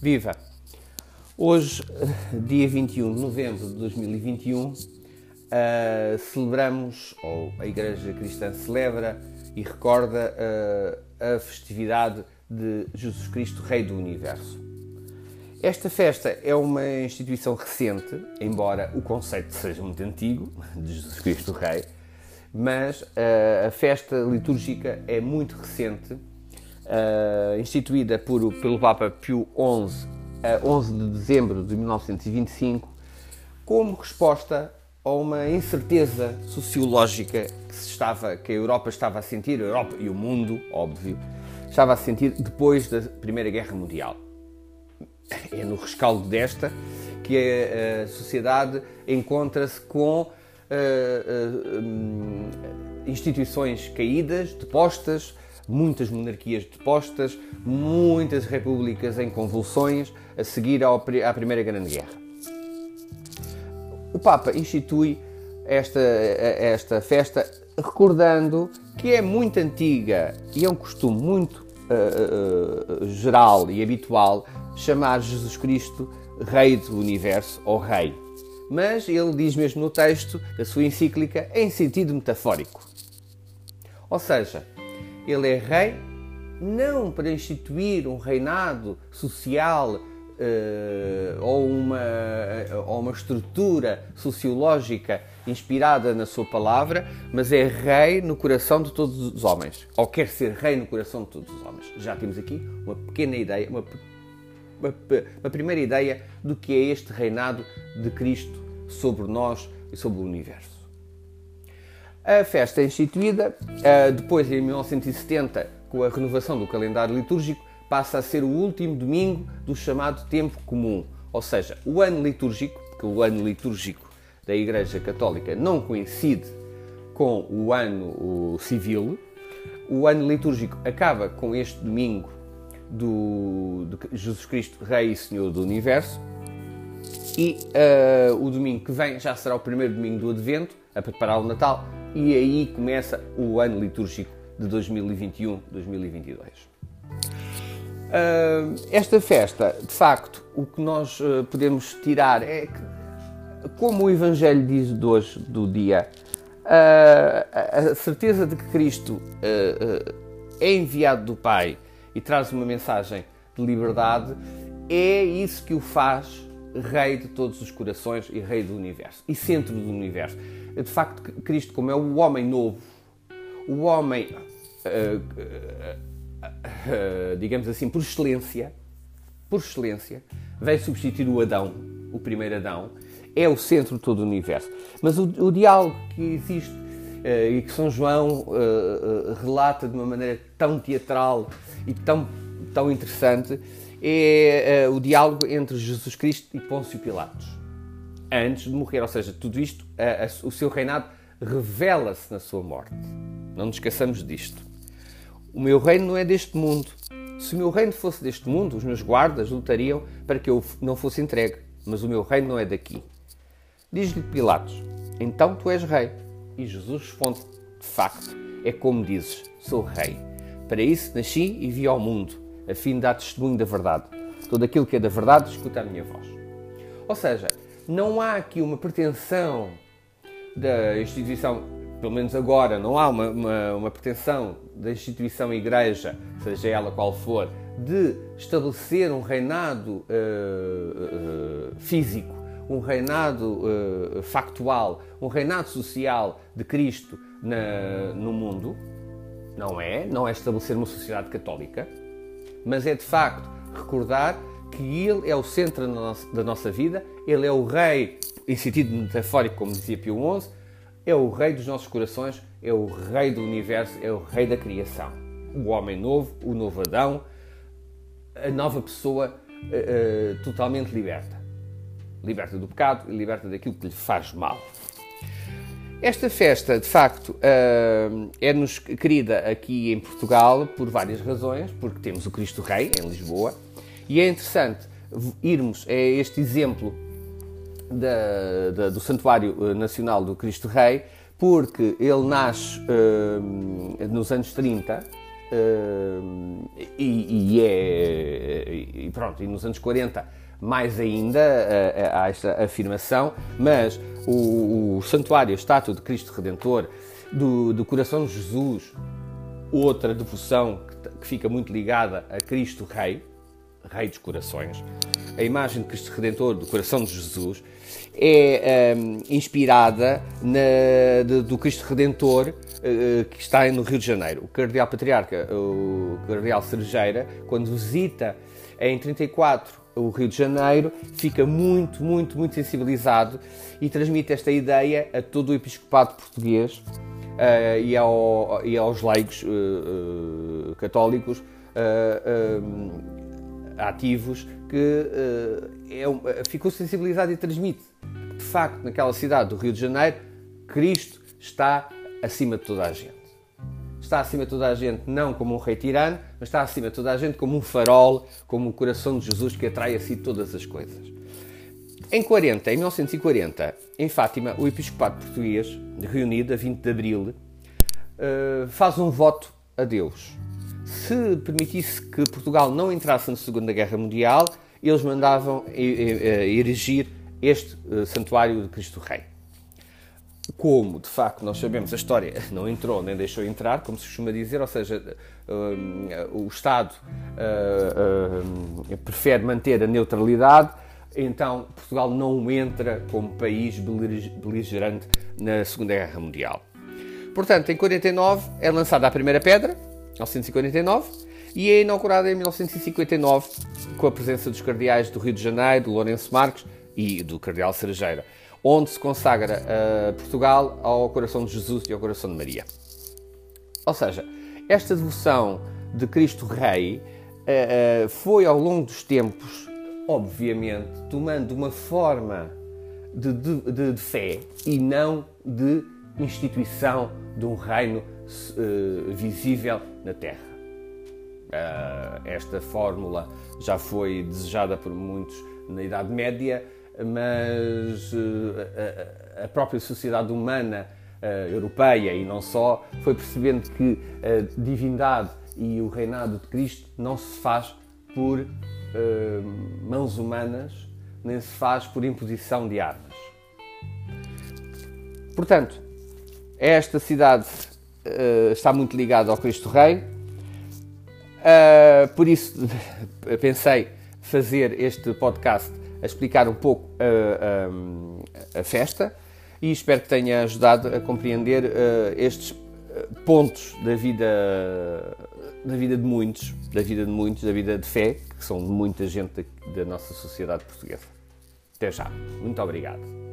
Viva! Hoje, dia 21 de novembro de 2021, uh, celebramos, ou a Igreja Cristã celebra e recorda uh, a festividade de Jesus Cristo, Rei do Universo. Esta festa é uma instituição recente, embora o conceito seja muito antigo, de Jesus Cristo Rei, mas uh, a festa litúrgica é muito recente uh, instituída por, pelo Papa Pio XI a 11 de dezembro de 1925, como resposta a uma incerteza sociológica que, se estava, que a Europa estava a sentir, a Europa e o mundo, óbvio, estava a sentir depois da Primeira Guerra Mundial. É no rescaldo desta que a, a sociedade encontra-se com uh, uh, um, instituições caídas, depostas, muitas monarquias depostas, muitas repúblicas em convulsões a seguir à Primeira Grande Guerra. O Papa institui esta, esta festa recordando que é muito antiga e é um costume muito uh, uh, geral e habitual chamar Jesus Cristo Rei do Universo ou Rei. Mas ele diz mesmo no texto da sua encíclica em sentido metafórico. Ou seja, ele é rei não para instituir um reinado social uh, ou, uma, ou uma estrutura sociológica inspirada na sua palavra, mas é rei no coração de todos os homens, ou quer ser rei no coração de todos os homens. Já temos aqui uma pequena ideia, uma, uma, uma primeira ideia do que é este reinado de Cristo sobre nós e sobre o universo. A festa é instituída, depois em 1970, com a renovação do calendário litúrgico, passa a ser o último domingo do chamado tempo comum, ou seja, o ano litúrgico, porque o ano litúrgico da Igreja Católica não coincide com o ano civil, o ano litúrgico acaba com este domingo do, de Jesus Cristo, Rei e Senhor do Universo, e uh, o domingo que vem já será o primeiro domingo do Advento, a preparar o Natal, e aí começa o ano litúrgico de 2021-2022. Uh, esta festa, de facto, o que nós uh, podemos tirar é que, como o Evangelho diz de hoje, do dia, uh, a certeza de que Cristo é enviado do Pai e traz uma mensagem de liberdade é isso que o faz Rei de todos os corações e Rei do universo e centro do universo de facto, Cristo, como é o homem novo, o homem, uh, uh, uh, digamos assim, por excelência, por excelência, vem substituir o Adão, o primeiro Adão, é o centro de todo o universo. Mas o, o diálogo que existe e que São João relata de uma maneira tão teatral e tão, tão interessante é o diálogo entre Jesus Cristo e Pôncio Pilatos antes de morrer. Ou seja, tudo isto, a, a, o seu reinado revela-se na sua morte. Não nos esqueçamos disto. O meu reino não é deste mundo. Se o meu reino fosse deste mundo, os meus guardas lutariam para que eu não fosse entregue. Mas o meu reino não é daqui. Diz-lhe Pilatos: Então tu és rei. E Jesus responde: De facto, é como dizes, sou rei. Para isso nasci e vi ao mundo, a fim de dar testemunho da verdade. Todo aquilo que é da verdade escuta a minha voz. Ou seja, não há aqui uma pretensão da instituição, pelo menos agora, não há uma, uma, uma pretensão da instituição Igreja, seja ela qual for, de estabelecer um reinado uh, uh, físico, um reinado uh, factual, um reinado social de Cristo na, no mundo. Não é, não é estabelecer uma sociedade católica, mas é de facto recordar que Ele é o centro da nossa, da nossa vida, Ele é o Rei, em sentido metafórico, como dizia Pio XI, é o Rei dos nossos corações, é o Rei do universo, é o Rei da criação. O homem novo, o novo Adão, a nova pessoa uh, totalmente liberta. Liberta do pecado e liberta daquilo que lhe faz mal. Esta festa, de facto, uh, é-nos querida aqui em Portugal por várias razões, porque temos o Cristo Rei em Lisboa, e é interessante irmos a este exemplo da, da, do Santuário eh, Nacional do Cristo Rei, porque ele nasce uh, nos anos 30, Uh, e, e, é. E pronto, e nos anos 40 mais ainda há esta afirmação, mas o, o santuário, a estátua de Cristo Redentor, do, do coração de Jesus, outra devoção que, que fica muito ligada a Cristo Rei, Rei dos Corações, a imagem de Cristo Redentor, do coração de Jesus, é um, inspirada na, de, do Cristo Redentor uh, que está no Rio de Janeiro. O Cardeal Patriarca, o Cardeal Cerejeira, quando visita em 34 o Rio de Janeiro, fica muito, muito, muito sensibilizado e transmite esta ideia a todo o episcopado português uh, e, ao, e, aos leigos uh, católicos ativos que é, ficou sensibilizado e transmite. De facto, naquela cidade do Rio de Janeiro, Cristo está acima de toda a gente. Está acima de toda a gente não como um rei tirano, mas está acima de toda a gente como um farol, como o coração de Jesus que atrai a si todas as coisas. Em 40, em 1940, em Fátima, o episcopado português, reunido a 20 de abril, eh, faz um voto a Deus. Se permitisse que Portugal não entrasse na Segunda Guerra Mundial, eles mandavam erigir este eh, santuário de Cristo Rei. Como, de facto, nós sabemos, a história não entrou nem deixou entrar, como se costuma dizer, ou seja, uh, o Estado uh, prefere manter a neutralidade, então Portugal não entra como país beligerante na Segunda Guerra Mundial. Portanto, em 49 é lançada a primeira pedra, 1949, e é inaugurada em 1959 com a presença dos cardeais do Rio de Janeiro, do Lourenço Marques e do cardeal Cerejeira onde se consagra uh, Portugal ao coração de Jesus e ao coração de Maria. Ou seja, esta devoção de Cristo Rei uh, uh, foi ao longo dos tempos, obviamente, tomando uma forma de, de, de fé e não de instituição de um reino visível na Terra. esta fórmula já foi desejada por muitos na Idade Média mas uh, a, a, própria sociedade humana europeia e não só foi percebendo que a divindade e o reinado de Cristo não se faz por mãos humanas, nem se faz por imposição de armas. Portanto, esta cidade está muito ligada ao Cristo Rei, por isso pensei fazer este podcast a explicar um pouco a, a, festa e espero que tenha ajudado a compreender uh, estes eh, pontos da vida da vida de muitos, da vida de muitos, da vida de fé, que são muita gente da, da nossa sociedade portuguesa. Até já. Muito obrigado.